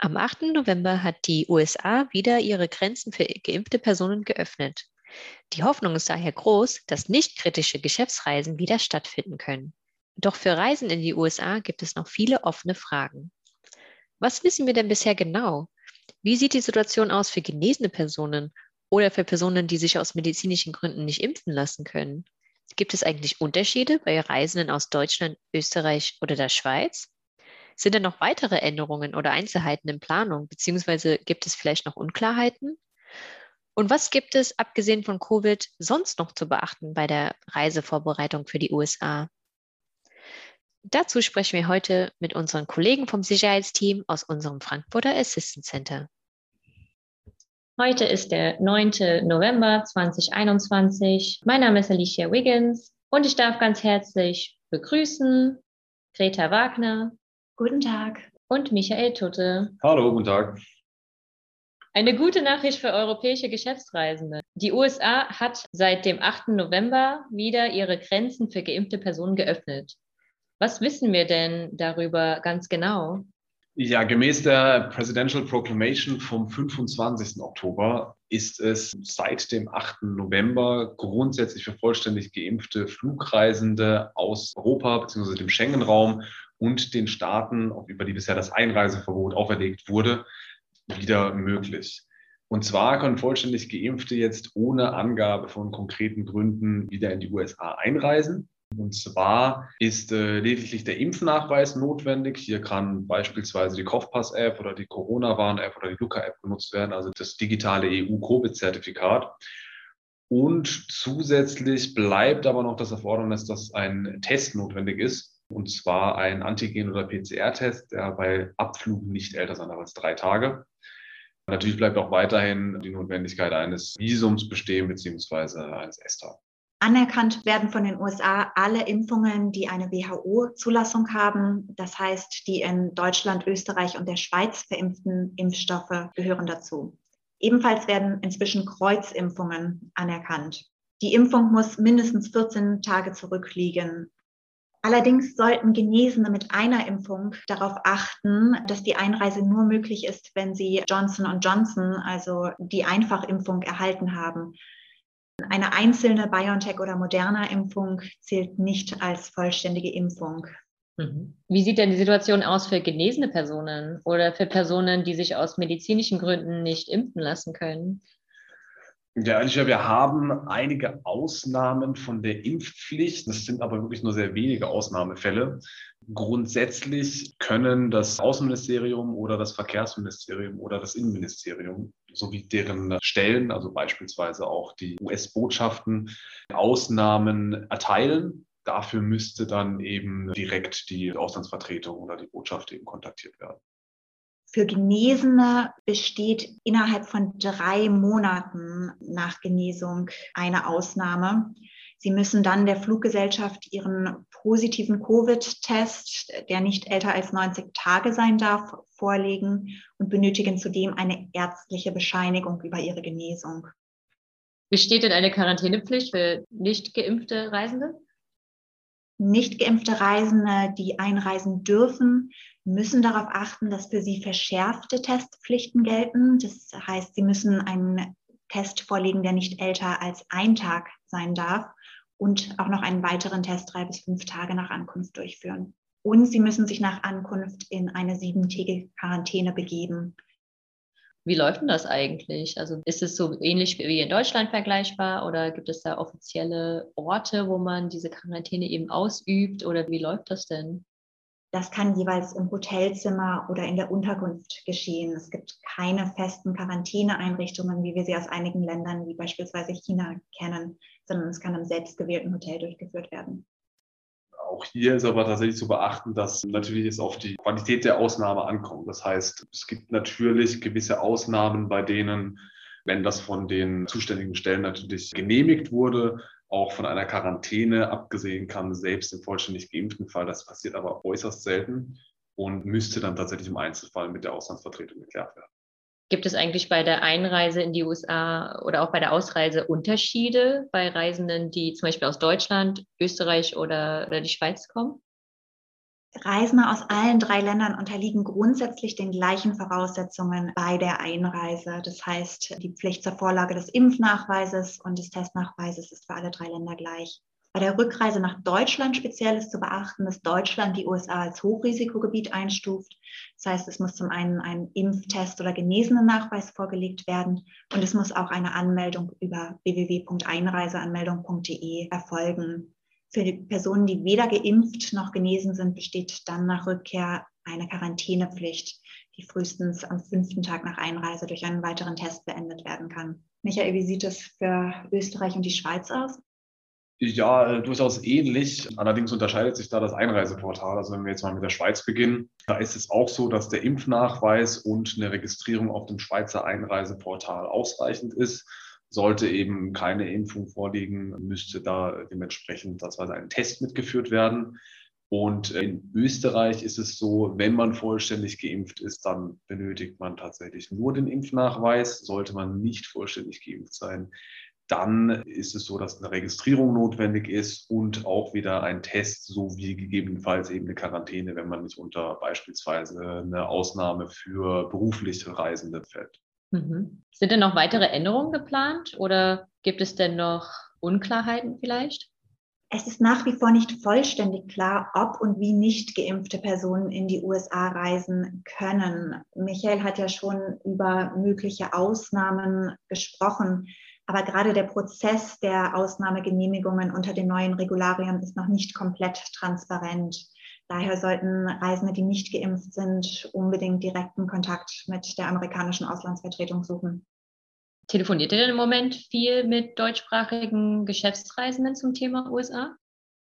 Am 8. November hat die USA wieder ihre Grenzen für geimpfte Personen geöffnet. Die Hoffnung ist daher groß, dass nicht kritische Geschäftsreisen wieder stattfinden können. Doch für Reisen in die USA gibt es noch viele offene Fragen. Was wissen wir denn bisher genau? Wie sieht die Situation aus für genesene Personen oder für Personen, die sich aus medizinischen Gründen nicht impfen lassen können? Gibt es eigentlich Unterschiede bei Reisenden aus Deutschland, Österreich oder der Schweiz? Sind denn noch weitere Änderungen oder Einzelheiten in Planung, beziehungsweise gibt es vielleicht noch Unklarheiten? Und was gibt es, abgesehen von Covid, sonst noch zu beachten bei der Reisevorbereitung für die USA? Dazu sprechen wir heute mit unseren Kollegen vom Sicherheitsteam aus unserem Frankfurter Assistance Center. Heute ist der 9. November 2021. Mein Name ist Alicia Wiggins und ich darf ganz herzlich begrüßen Greta Wagner, Guten Tag. Und Michael Tutte. Hallo, guten Tag. Eine gute Nachricht für europäische Geschäftsreisende. Die USA hat seit dem 8. November wieder ihre Grenzen für geimpfte Personen geöffnet. Was wissen wir denn darüber ganz genau? Ja, gemäß der Presidential Proclamation vom 25. Oktober ist es seit dem 8. November grundsätzlich für vollständig geimpfte Flugreisende aus Europa bzw. dem Schengen-Raum und den Staaten, über die bisher das Einreiseverbot auferlegt wurde, wieder möglich. Und zwar können vollständig Geimpfte jetzt ohne Angabe von konkreten Gründen wieder in die USA einreisen. Und zwar ist äh, lediglich der Impfnachweis notwendig. Hier kann beispielsweise die Kopfpass-App oder die Corona-Warn-App oder die Luca-App genutzt werden, also das digitale EU-Covid-Zertifikat. Und zusätzlich bleibt aber noch das Erfordernis, dass ein Test notwendig ist, und zwar ein Antigen- oder PCR-Test, der bei Abflug nicht älter sein darf als drei Tage. Natürlich bleibt auch weiterhin die Notwendigkeit eines Visums bestehen, beziehungsweise eines ESTA. Anerkannt werden von den USA alle Impfungen, die eine WHO-Zulassung haben. Das heißt, die in Deutschland, Österreich und der Schweiz verimpften Impfstoffe gehören dazu. Ebenfalls werden inzwischen Kreuzimpfungen anerkannt. Die Impfung muss mindestens 14 Tage zurückliegen. Allerdings sollten Genesene mit einer Impfung darauf achten, dass die Einreise nur möglich ist, wenn sie Johnson Johnson, also die Einfachimpfung, erhalten haben. Eine einzelne BioNTech oder Moderna-Impfung zählt nicht als vollständige Impfung. Mhm. Wie sieht denn die Situation aus für genesene Personen oder für Personen, die sich aus medizinischen Gründen nicht impfen lassen können? Ja, Alicia, wir haben einige Ausnahmen von der Impfpflicht. Das sind aber wirklich nur sehr wenige Ausnahmefälle. Grundsätzlich können das Außenministerium oder das Verkehrsministerium oder das Innenministerium sowie deren Stellen, also beispielsweise auch die US-Botschaften, Ausnahmen erteilen. Dafür müsste dann eben direkt die Auslandsvertretung oder die Botschaft eben kontaktiert werden. Für Genesene besteht innerhalb von drei Monaten nach Genesung eine Ausnahme. Sie müssen dann der Fluggesellschaft ihren positiven Covid-Test, der nicht älter als 90 Tage sein darf, vorlegen und benötigen zudem eine ärztliche Bescheinigung über ihre Genesung. Besteht denn eine Quarantänepflicht für nicht geimpfte Reisende? Nicht geimpfte Reisende, die einreisen dürfen, müssen darauf achten, dass für sie verschärfte Testpflichten gelten. Das heißt, sie müssen einen Test vorlegen, der nicht älter als ein Tag sein darf und auch noch einen weiteren Test drei bis fünf Tage nach Ankunft durchführen. Und sie müssen sich nach Ankunft in eine siebentägige Quarantäne begeben. Wie läuft denn das eigentlich? Also ist es so ähnlich wie in Deutschland vergleichbar oder gibt es da offizielle Orte, wo man diese Quarantäne eben ausübt oder wie läuft das denn? Das kann jeweils im Hotelzimmer oder in der Unterkunft geschehen. Es gibt keine festen Quarantäneeinrichtungen, wie wir sie aus einigen Ländern wie beispielsweise China kennen, sondern es kann im selbstgewählten Hotel durchgeführt werden. Auch hier ist aber tatsächlich zu beachten, dass natürlich es auf die Qualität der Ausnahme ankommt. Das heißt, es gibt natürlich gewisse Ausnahmen, bei denen wenn das von den zuständigen Stellen natürlich genehmigt wurde, auch von einer Quarantäne abgesehen kann, selbst im vollständig geimpften Fall. Das passiert aber äußerst selten und müsste dann tatsächlich im Einzelfall mit der Auslandsvertretung geklärt werden. Gibt es eigentlich bei der Einreise in die USA oder auch bei der Ausreise Unterschiede bei Reisenden, die zum Beispiel aus Deutschland, Österreich oder, oder die Schweiz kommen? Reisende aus allen drei Ländern unterliegen grundsätzlich den gleichen Voraussetzungen bei der Einreise. Das heißt, die Pflicht zur Vorlage des Impfnachweises und des Testnachweises ist für alle drei Länder gleich. Bei der Rückreise nach Deutschland speziell ist zu beachten, dass Deutschland die USA als Hochrisikogebiet einstuft. Das heißt, es muss zum einen ein Impftest oder Genesenen-Nachweis vorgelegt werden und es muss auch eine Anmeldung über www.einreiseanmeldung.de erfolgen. Für die Personen, die weder geimpft noch genesen sind, besteht dann nach Rückkehr eine Quarantänepflicht, die frühestens am fünften Tag nach Einreise durch einen weiteren Test beendet werden kann. Michael, wie sieht es für Österreich und die Schweiz aus? Ja, durchaus ähnlich. Allerdings unterscheidet sich da das Einreiseportal. Also wenn wir jetzt mal mit der Schweiz beginnen, da ist es auch so, dass der Impfnachweis und eine Registrierung auf dem Schweizer Einreiseportal ausreichend ist. Sollte eben keine Impfung vorliegen, müsste da dementsprechend war ein Test mitgeführt werden. Und in Österreich ist es so, wenn man vollständig geimpft ist, dann benötigt man tatsächlich nur den Impfnachweis. Sollte man nicht vollständig geimpft sein, dann ist es so, dass eine Registrierung notwendig ist und auch wieder ein Test sowie gegebenenfalls eben eine Quarantäne, wenn man nicht unter beispielsweise eine Ausnahme für berufliche Reisende fällt. Mhm. Sind denn noch weitere Änderungen geplant oder gibt es denn noch Unklarheiten vielleicht? Es ist nach wie vor nicht vollständig klar, ob und wie nicht geimpfte Personen in die USA reisen können. Michael hat ja schon über mögliche Ausnahmen gesprochen. Aber gerade der Prozess der Ausnahmegenehmigungen unter den neuen Regularien ist noch nicht komplett transparent. Daher sollten Reisende, die nicht geimpft sind, unbedingt direkten Kontakt mit der amerikanischen Auslandsvertretung suchen. Telefoniert ihr denn im Moment viel mit deutschsprachigen Geschäftsreisenden zum Thema USA?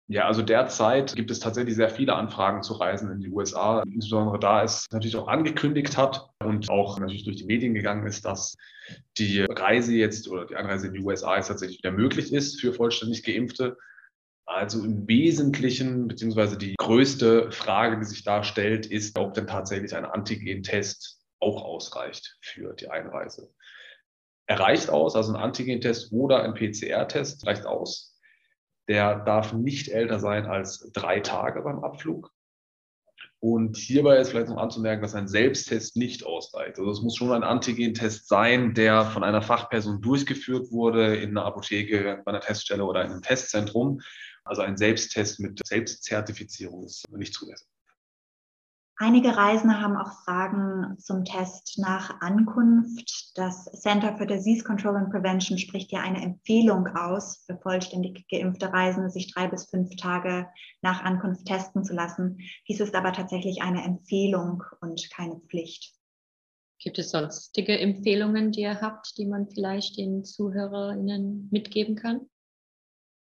Ja, also derzeit gibt es tatsächlich sehr viele Anfragen zu Reisen in die USA, insbesondere da es natürlich auch angekündigt hat und auch natürlich durch die Medien gegangen ist, dass die Reise jetzt oder die Anreise in die USA jetzt tatsächlich wieder möglich ist für vollständig Geimpfte. Also im Wesentlichen, beziehungsweise die größte Frage, die sich da stellt, ist, ob denn tatsächlich ein Antigen-Test auch ausreicht für die Einreise. Er reicht aus, also ein Antigen-Test oder ein PCR-Test reicht aus der darf nicht älter sein als drei Tage beim Abflug. Und hierbei ist vielleicht noch anzumerken, dass ein Selbsttest nicht ausreicht. Also es muss schon ein Antigen-Test sein, der von einer Fachperson durchgeführt wurde in einer Apotheke, bei einer Teststelle oder in einem Testzentrum. Also ein Selbsttest mit Selbstzertifizierung ist nicht zulässig. Einige Reisende haben auch Fragen zum Test nach Ankunft. Das Center for Disease Control and Prevention spricht ja eine Empfehlung aus, für vollständig geimpfte Reisende sich drei bis fünf Tage nach Ankunft testen zu lassen. Dies ist aber tatsächlich eine Empfehlung und keine Pflicht. Gibt es sonstige Empfehlungen, die ihr habt, die man vielleicht den ZuhörerInnen mitgeben kann?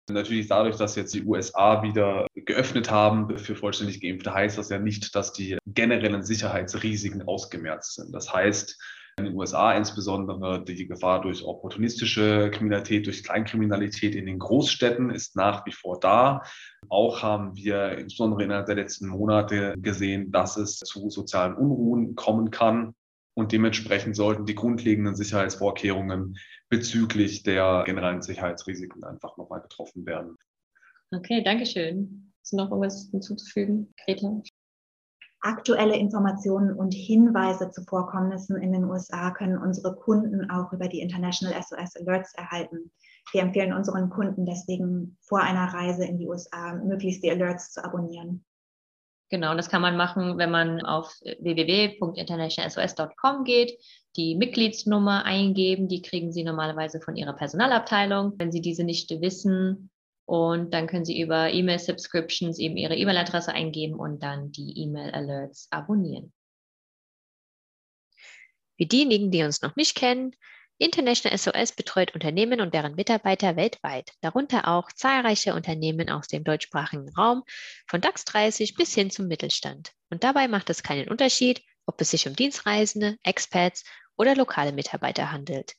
Natürlich dadurch, dass jetzt die USA wieder geöffnet haben für vollständig Geimpfte, heißt das ja nicht, dass die generellen Sicherheitsrisiken ausgemerzt sind. Das heißt, in den USA insbesondere die Gefahr durch opportunistische Kriminalität, durch Kleinkriminalität in den Großstädten ist nach wie vor da. Auch haben wir insbesondere innerhalb der letzten Monate gesehen, dass es zu sozialen Unruhen kommen kann. Und dementsprechend sollten die grundlegenden Sicherheitsvorkehrungen bezüglich der generellen Sicherheitsrisiken einfach nochmal getroffen werden. Okay, danke schön. Ist noch irgendwas hinzuzufügen, Greta? Aktuelle Informationen und Hinweise zu Vorkommnissen in den USA können unsere Kunden auch über die International SOS Alerts erhalten. Wir empfehlen unseren Kunden deswegen vor einer Reise in die USA möglichst die Alerts zu abonnieren. Genau, das kann man machen, wenn man auf www.internationalsos.com geht, die Mitgliedsnummer eingeben, die kriegen Sie normalerweise von Ihrer Personalabteilung. Wenn Sie diese nicht wissen, und dann können Sie über E-Mail-Subscriptions eben Ihre E-Mail-Adresse eingeben und dann die E-Mail-Alerts abonnieren. Für diejenigen, die uns noch nicht kennen, International SOS betreut Unternehmen und deren Mitarbeiter weltweit, darunter auch zahlreiche Unternehmen aus dem deutschsprachigen Raum, von DAX 30 bis hin zum Mittelstand. Und dabei macht es keinen Unterschied, ob es sich um Dienstreisende, Expats oder lokale Mitarbeiter handelt.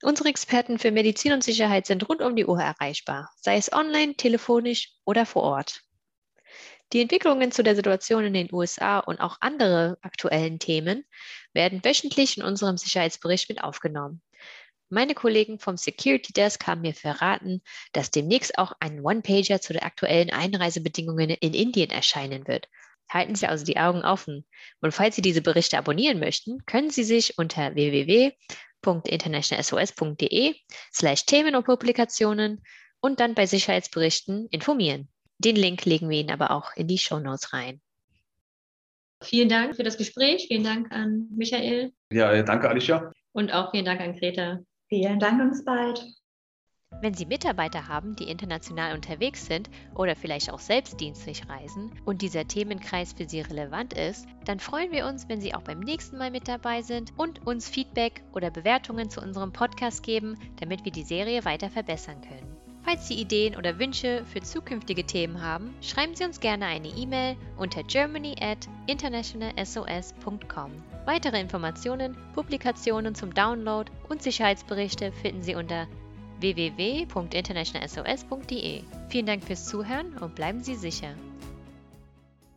Unsere Experten für Medizin und Sicherheit sind rund um die Uhr erreichbar, sei es online, telefonisch oder vor Ort. Die Entwicklungen zu der Situation in den USA und auch andere aktuellen Themen werden wöchentlich in unserem Sicherheitsbericht mit aufgenommen. Meine Kollegen vom Security Desk haben mir verraten, dass demnächst auch ein One-Pager zu den aktuellen Einreisebedingungen in Indien erscheinen wird. Halten Sie also die Augen offen. Und falls Sie diese Berichte abonnieren möchten, können Sie sich unter www.internationalsos.de slash Themen und Publikationen und dann bei Sicherheitsberichten informieren. Den Link legen wir Ihnen aber auch in die Show Notes rein. Vielen Dank für das Gespräch. Vielen Dank an Michael. Ja, danke, Alicia. Und auch vielen Dank an Greta. Vielen Dank und bis bald. Wenn Sie Mitarbeiter haben, die international unterwegs sind oder vielleicht auch selbst dienstlich reisen und dieser Themenkreis für Sie relevant ist, dann freuen wir uns, wenn Sie auch beim nächsten Mal mit dabei sind und uns Feedback oder Bewertungen zu unserem Podcast geben, damit wir die Serie weiter verbessern können. Falls Sie Ideen oder Wünsche für zukünftige Themen haben, schreiben Sie uns gerne eine E-Mail unter germany at internationalsos.com. Weitere Informationen, Publikationen zum Download und Sicherheitsberichte finden Sie unter www.internationalsos.de. Vielen Dank fürs Zuhören und bleiben Sie sicher.